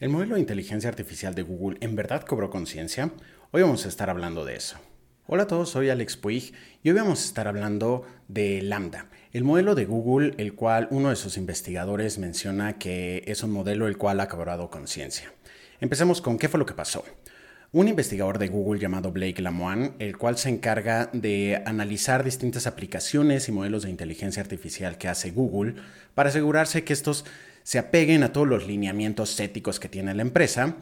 ¿El modelo de inteligencia artificial de Google en verdad cobró conciencia? Hoy vamos a estar hablando de eso. Hola a todos, soy Alex Puig y hoy vamos a estar hablando de Lambda, el modelo de Google, el cual uno de sus investigadores menciona que es un modelo el cual ha cobrado conciencia. Empecemos con qué fue lo que pasó. Un investigador de Google llamado Blake Lamoine, el cual se encarga de analizar distintas aplicaciones y modelos de inteligencia artificial que hace Google para asegurarse que estos se apeguen a todos los lineamientos éticos que tiene la empresa,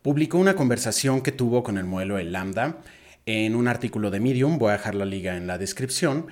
publicó una conversación que tuvo con el modelo de Lambda en un artículo de Medium, voy a dejar la liga en la descripción,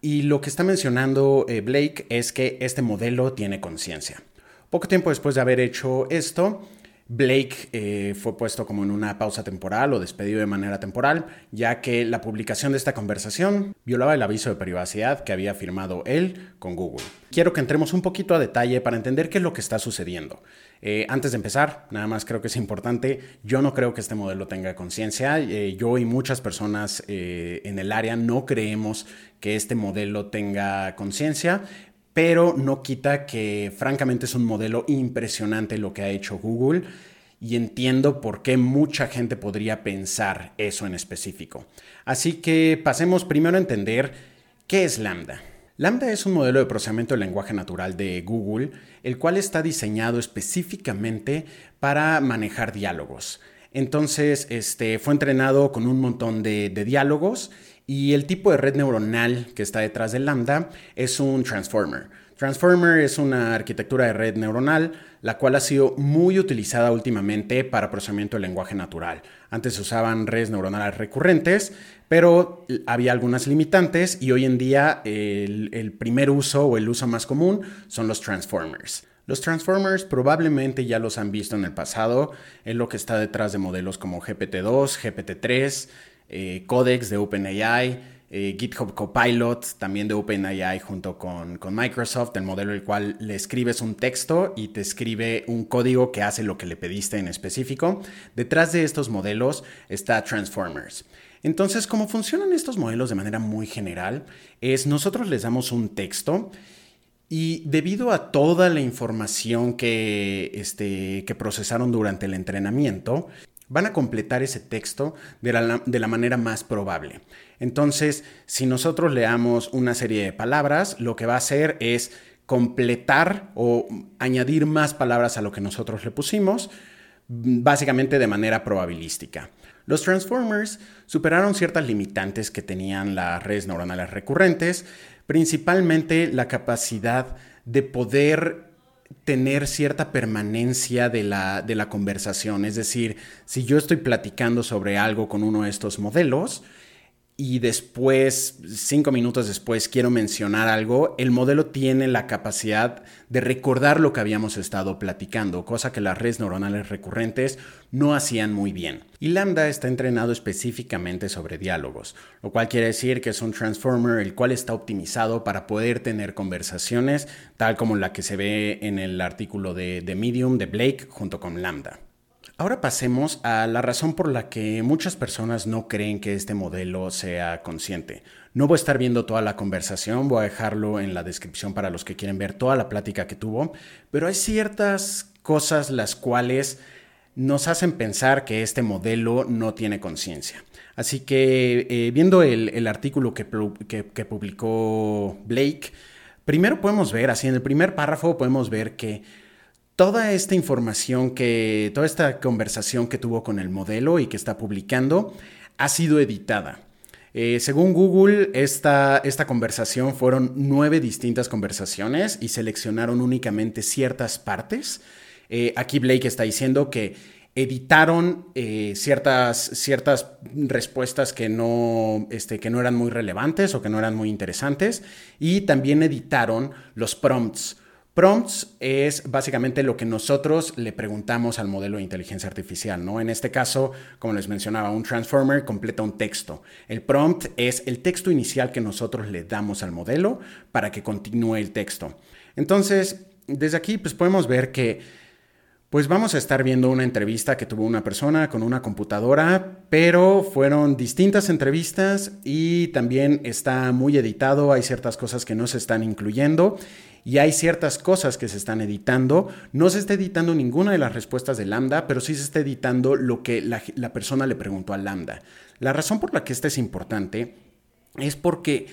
y lo que está mencionando eh, Blake es que este modelo tiene conciencia. Poco tiempo después de haber hecho esto, Blake eh, fue puesto como en una pausa temporal o despedido de manera temporal, ya que la publicación de esta conversación violaba el aviso de privacidad que había firmado él con Google. Quiero que entremos un poquito a detalle para entender qué es lo que está sucediendo. Eh, antes de empezar, nada más creo que es importante, yo no creo que este modelo tenga conciencia, eh, yo y muchas personas en el área no creemos que este modelo tenga conciencia, pero no quita que francamente es un modelo impresionante lo que ha hecho Google y entiendo por qué mucha gente podría pensar eso en específico. Así que pasemos primero a entender qué es Lambda. Lambda es un modelo de procesamiento de lenguaje natural de Google, el cual está diseñado específicamente para manejar diálogos. Entonces, este, fue entrenado con un montón de diálogos y el tipo de red neuronal que está detrás de Lambda es un transformer. Transformer es una arquitectura de red neuronal, la cual ha sido muy utilizada últimamente para procesamiento de lenguaje natural. Antes se usaban redes neuronales recurrentes, pero había algunas limitantes y hoy en día el, el primer uso o el uso más común son los transformers. Los Transformers probablemente ya los han visto en el pasado, es lo que está detrás de modelos como GPT-2, GPT-3, eh, Codex de OpenAI, eh, GitHub Copilot también de OpenAI junto con, con, Microsoft, el modelo el cual le escribes un texto y te escribe un código que hace lo que le pediste en específico. Detrás de estos modelos está Transformers. Entonces, cómo funcionan estos modelos de manera muy general es nosotros les damos un texto y debido a toda la información que, este, que procesaron durante el entrenamiento, van a completar ese texto de la, manera más probable. Entonces, si nosotros leamos una serie de palabras, lo que va a hacer es completar o añadir más palabras a lo que nosotros le pusimos, básicamente de manera probabilística. Los Transformers superaron ciertas limitantes que tenían las redes neuronales recurrentes, principalmente la capacidad de poder tener cierta permanencia de la, de la conversación. Es decir, si yo estoy platicando sobre algo con uno de estos modelos, y después, cinco minutos después, quiero mencionar algo, el modelo tiene la capacidad de recordar lo que habíamos estado platicando, cosa que las redes neuronales recurrentes no hacían muy bien. Y Lambda está entrenado específicamente sobre diálogos, lo cual quiere decir que es un transformer el cual está optimizado para poder tener conversaciones tal como la que se ve en el artículo de, de Medium de Blake junto con Lambda. Ahora pasemos a la razón por la que muchas personas no creen que este modelo sea consciente. No voy a estar viendo toda la conversación, voy a dejarlo en la descripción para los que quieren ver toda la plática que tuvo, pero hay ciertas cosas las cuales nos hacen pensar que este modelo no tiene conciencia. Así que eh, viendo el, artículo que, que publicó Blake, primero podemos ver, así en el primer párrafo podemos ver que toda esta información que, toda esta conversación que tuvo con el modelo y que está publicando ha sido editada. Eh, según Google, esta, esta conversación fueron nueve distintas conversaciones y seleccionaron únicamente ciertas partes. Eh, aquí Blake está diciendo que editaron eh, ciertas, ciertas respuestas que no, este, que no eran muy relevantes o que no eran muy interesantes y también editaron los prompts Prompts es básicamente lo que nosotros le preguntamos al modelo de inteligencia artificial, ¿no? En este caso, como les mencionaba, un transformer completa un texto. El prompt es el texto inicial que nosotros le damos al modelo para que continúe el texto. Entonces, desde aquí pues podemos ver que pues vamos a estar viendo una entrevista que tuvo una persona con una computadora, pero fueron distintas entrevistas y también está muy editado, hay ciertas cosas que no se están incluyendo y hay ciertas cosas que se están editando. No se está editando ninguna de las respuestas de Lambda, pero sí se está editando lo que la, persona le preguntó a Lambda. La razón por la que esto es importante es porque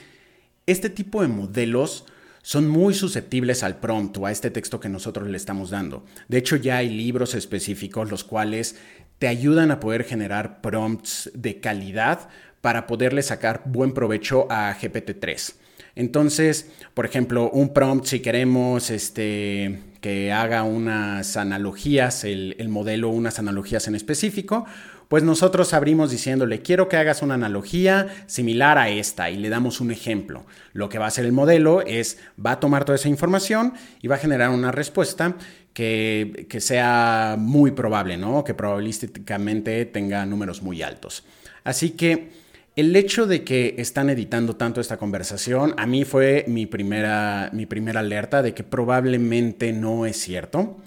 este tipo de modelos son muy susceptibles al prompt o a este texto que nosotros le estamos dando. De hecho, ya hay libros específicos los cuales te ayudan a poder generar prompts de calidad para poderle sacar buen provecho a GPT-3. Entonces, por ejemplo, un prompt, si queremos este, que haga unas analogías, el, el modelo, unas analogías en específico, pues nosotros abrimos diciéndole, quiero que hagas una analogía similar a esta y le damos un ejemplo. Lo que va a hacer el modelo es, va a tomar toda esa información y va a generar una respuesta que, que sea muy probable, ¿no? Que probabilísticamente tenga números muy altos. Así que el hecho de que están editando tanto esta conversación, a mí fue mi primera, mi primera alerta de que probablemente no es cierto.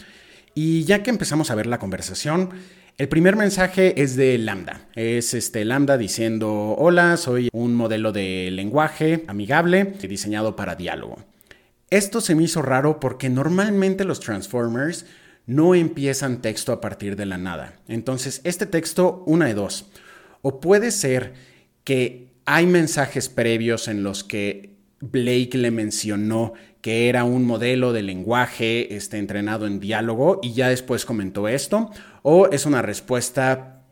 Y ya que empezamos a ver la conversación, el primer mensaje es de Lambda. Es este Lambda diciendo, hola, soy un modelo de lenguaje amigable diseñado para diálogo. Esto se me hizo raro porque normalmente los transformers no empiezan texto a partir de la nada. Entonces, este texto, una de dos. O puede ser que hay mensajes previos en los que Blake le mencionó que era un modelo de lenguaje este, entrenado en diálogo y ya después comentó esto, o es una respuesta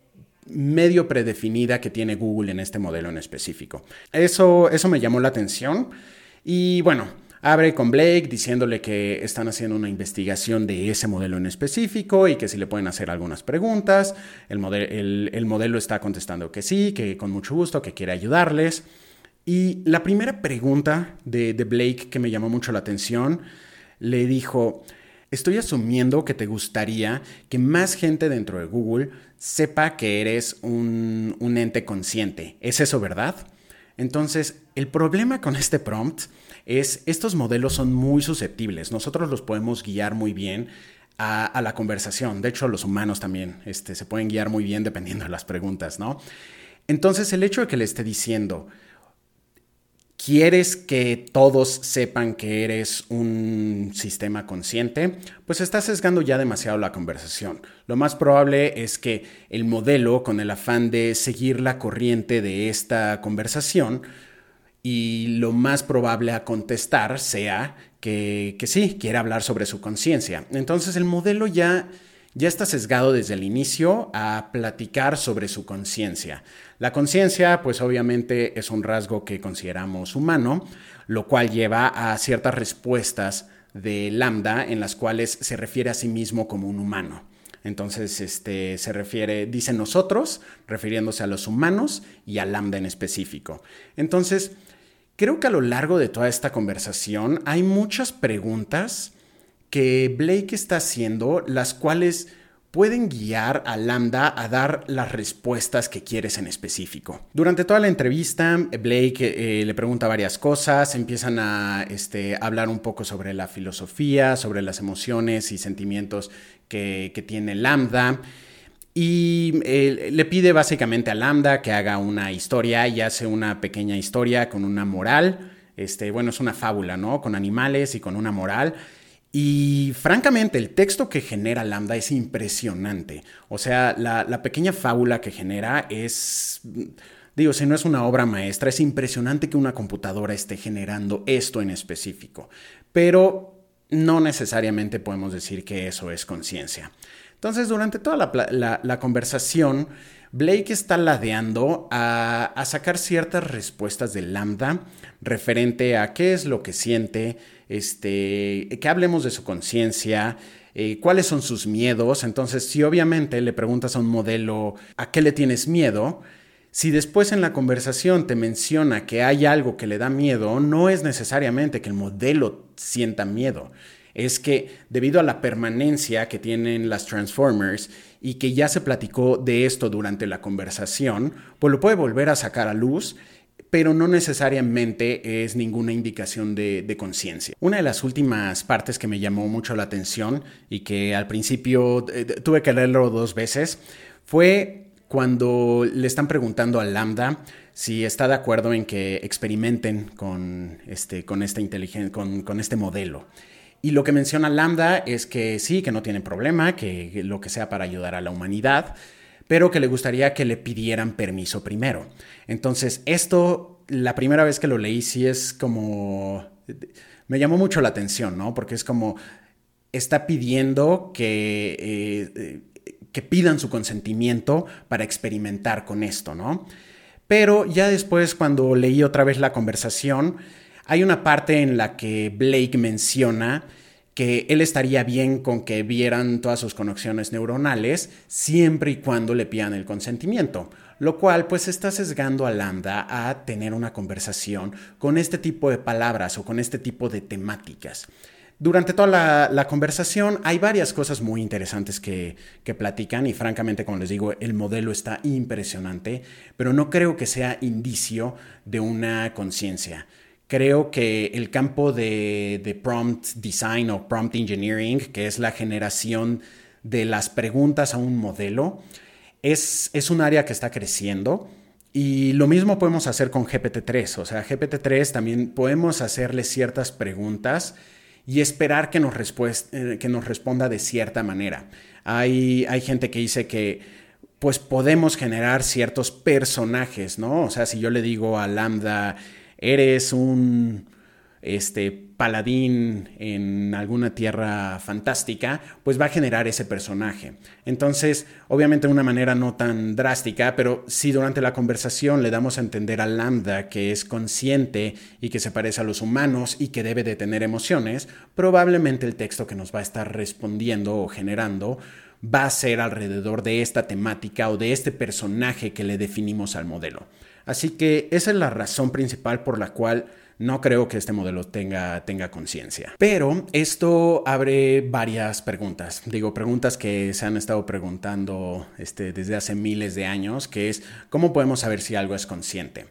medio predefinida que tiene Google en este modelo en específico. Eso, eso me llamó la atención y bueno, abre con Blake diciéndole que están haciendo una investigación de ese modelo en específico y que si le pueden hacer algunas preguntas. El, el modelo está contestando que sí, que con mucho gusto, que quiere ayudarles. Y la primera pregunta de, Blake que me llamó mucho la atención, le dijo, estoy asumiendo que te gustaría que más gente dentro de Google sepa que eres un ente consciente. ¿Es eso verdad? Entonces, el problema con este prompt es, estos modelos son muy susceptibles. Nosotros los podemos guiar muy bien a, la conversación. De hecho, los humanos también este, se pueden guiar muy bien dependiendo de las preguntas, ¿no? Entonces, el hecho de que le esté diciendo, quieres que todos sepan que eres un sistema consciente, pues estás sesgando ya demasiado la conversación. Lo más probable es que el modelo, con el afán de seguir la corriente de esta conversación, y lo más probable a contestar sea que, que sí, quiere hablar sobre su conciencia. Entonces el modelo ya ya está sesgado desde el inicio a platicar sobre su conciencia. La conciencia, pues obviamente es un rasgo que consideramos humano, lo cual lleva a ciertas respuestas de lambda en las cuales se refiere a sí mismo como un humano. Entonces, este, se refiere, dice nosotros, refiriéndose a los humanos y a lambda en específico. Entonces, creo que a lo largo de toda esta conversación hay muchas preguntas que Blake está haciendo, las cuales pueden guiar a Lambda a dar las respuestas que quieres en específico. Durante toda la entrevista, Blake eh, le pregunta varias cosas, empiezan a este, hablar un poco sobre la filosofía, sobre las emociones y sentimientos que, tiene Lambda. Y eh, le pide básicamente a Lambda que haga una historia y hace una pequeña historia con una moral. Este, bueno, es una fábula, ¿no? Con animales y con una moral. Y francamente, el texto que genera Lambda es impresionante. O sea, la, pequeña fábula que genera es, digo, si no es una obra maestra, es impresionante que una computadora esté generando esto en específico. Pero no necesariamente podemos decir que eso es conciencia. Entonces, durante toda la, conversación, Blake está ladeando a, a sacar ciertas respuestas de Lambda referente a qué es lo que siente, este, que hablemos de su conciencia, eh, cuáles son sus miedos. Entonces, si obviamente le preguntas a un modelo a qué le tienes miedo, si después en la conversación te menciona que hay algo que le da miedo, no es necesariamente que el modelo sienta miedo. Es que debido a la permanencia que tienen las Transformers y que ya se platicó de esto durante la conversación, pues lo puede volver a sacar a luz pero no necesariamente es ninguna indicación de, conciencia. Una de las últimas partes que me llamó mucho la atención y que al principio eh, tuve que leerlo dos veces fue cuando le están preguntando a Lambda si está de acuerdo en que experimenten con este, con con este modelo. Y lo que menciona Lambda es que sí, que no tienen problema, que lo que sea para ayudar a la humanidad, pero que le gustaría que le pidieran permiso primero. Entonces, esto, la primera vez que lo leí, sí es como... Me llamó mucho la atención, ¿no? Porque es como... Está pidiendo que, eh, que pidan su consentimiento para experimentar con esto, ¿no? Pero ya después, cuando leí otra vez la conversación, hay una parte en la que Blake menciona que él estaría bien con que vieran todas sus conexiones neuronales siempre y cuando le pidan el consentimiento, lo cual pues está sesgando a Lambda a tener una conversación con este tipo de palabras o con este tipo de temáticas. Durante toda la, conversación hay varias cosas muy interesantes que, que, platican y francamente, como les digo, el modelo está impresionante, pero no creo que sea indicio de una conciencia. Creo que el campo de, prompt design o prompt engineering, que es la generación de las preguntas a un modelo, es, es un área que está creciendo. Y lo mismo podemos hacer con GPT-3. O sea, GPT-3 también podemos hacerle ciertas preguntas y esperar que nos, eh, que nos responda de cierta manera. Hay, hay gente que dice que pues podemos generar ciertos personajes, ¿no? O sea, si yo le digo a Lambda, eres un este, paladín en alguna tierra fantástica, pues va a generar ese personaje. Entonces, obviamente de una manera no tan drástica, pero si durante la conversación le damos a entender a Lambda que es consciente y que se parece a los humanos y que debe de tener emociones, probablemente el texto que nos va a estar respondiendo o generando va a ser alrededor de esta temática o de este personaje que le definimos al modelo. Así que esa es la razón principal por la cual no creo que este modelo tenga, tenga conciencia. Pero esto abre varias preguntas. Digo, preguntas que se han estado preguntando este, desde hace miles de años, que es, ¿cómo podemos saber si algo es consciente?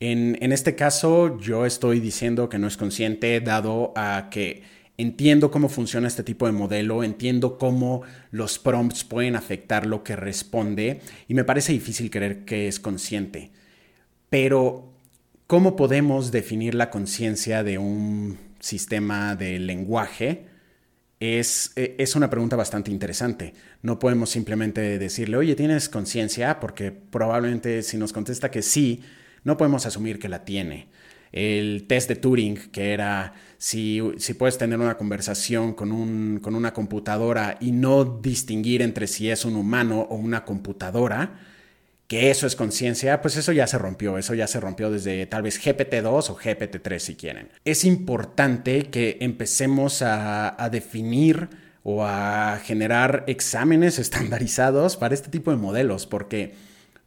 En, en este caso, yo estoy diciendo que no es consciente, dado a que entiendo cómo funciona este tipo de modelo, entiendo cómo los prompts pueden afectar lo que responde y me parece difícil creer que es consciente. Pero, ¿cómo podemos definir la conciencia de un sistema de lenguaje? Es, e, es, una pregunta bastante interesante. No podemos simplemente decirle, oye, ¿tienes conciencia? Porque probablemente si nos contesta que sí, no podemos asumir que la tiene. El test de Turing, que era si, si puedes tener una conversación con, un, con una computadora y no distinguir entre si es un humano o una computadora, que eso es conciencia, pues eso ya se rompió, eso ya se rompió desde tal vez GPT-2 o GPT-3 si quieren. Es importante que empecemos a, a definir o a generar exámenes estandarizados para este tipo de modelos, porque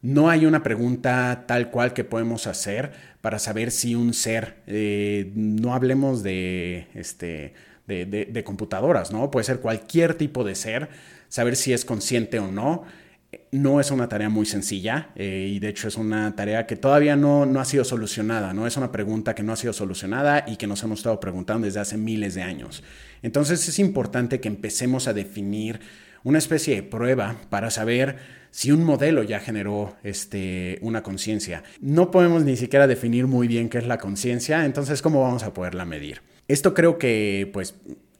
no hay una pregunta tal cual que podemos hacer para saber si un ser, eh, no hablemos de, este, de, de computadoras, ¿no? Puede ser cualquier tipo de ser, saber si es consciente o no no es una tarea muy sencilla eh, y de hecho es una tarea que todavía no, no, ha sido solucionada, no es una pregunta que no ha sido solucionada y que nos hemos estado preguntando desde hace miles de años. Entonces es importante que empecemos a definir una especie de prueba para saber si un modelo ya generó este, una conciencia. No podemos ni siquiera definir muy bien qué es la conciencia, entonces ¿cómo vamos a poderla medir? Esto creo que pues,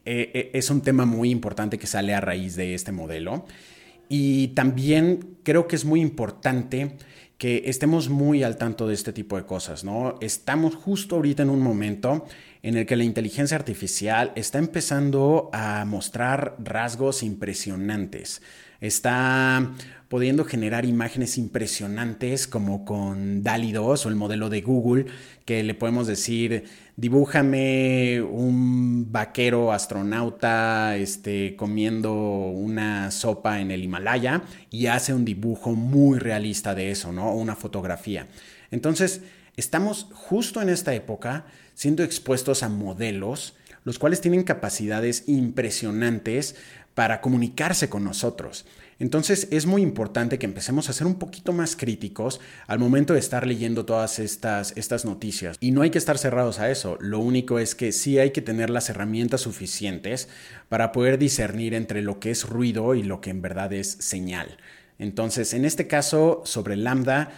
eh, eh, es un tema muy importante que sale a raíz de este modelo. Y también creo que es muy importante que estemos muy al tanto de este tipo de cosas, ¿no? Estamos justo ahorita en un momento en el que la inteligencia artificial está empezando a mostrar rasgos impresionantes. Está pudiendo generar imágenes impresionantes como con DALI 2 o el modelo de Google, que le podemos decir, dibújame un vaquero astronauta este, comiendo una sopa en el Himalaya y hace un dibujo muy realista de eso, ¿no? Una fotografía. Entonces, estamos justo en esta época siendo expuestos a modelos los cuales tienen capacidades impresionantes para comunicarse con nosotros. Entonces es muy importante que empecemos a ser un poquito más críticos al momento de estar leyendo todas estas, estas noticias. Y no hay que estar cerrados a eso. Lo único es que sí hay que tener las herramientas suficientes para poder discernir entre lo que es ruido y lo que en verdad es señal. Entonces, en este caso, sobre Lambda,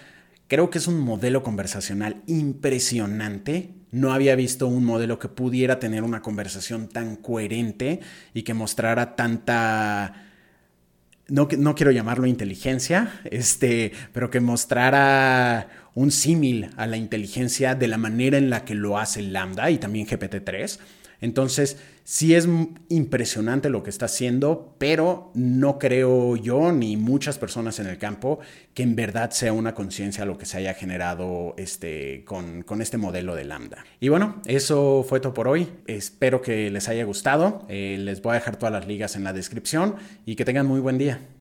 creo que es un modelo conversacional impresionante. No había visto un modelo que pudiera tener una conversación tan coherente y que mostrara tanta no, no, quiero llamarlo inteligencia, este, pero que mostrara un símil a la inteligencia de la manera en la que lo hace Lambda y también GPT-3. Entonces, sí es impresionante lo que está haciendo, pero no creo yo ni muchas personas en el campo que en verdad sea una conciencia lo que se haya generado este, con, este modelo de Lambda. Y bueno, eso fue todo por hoy. Espero que les haya gustado. Eh, les voy a dejar todas las ligas en la descripción y que tengan muy buen día.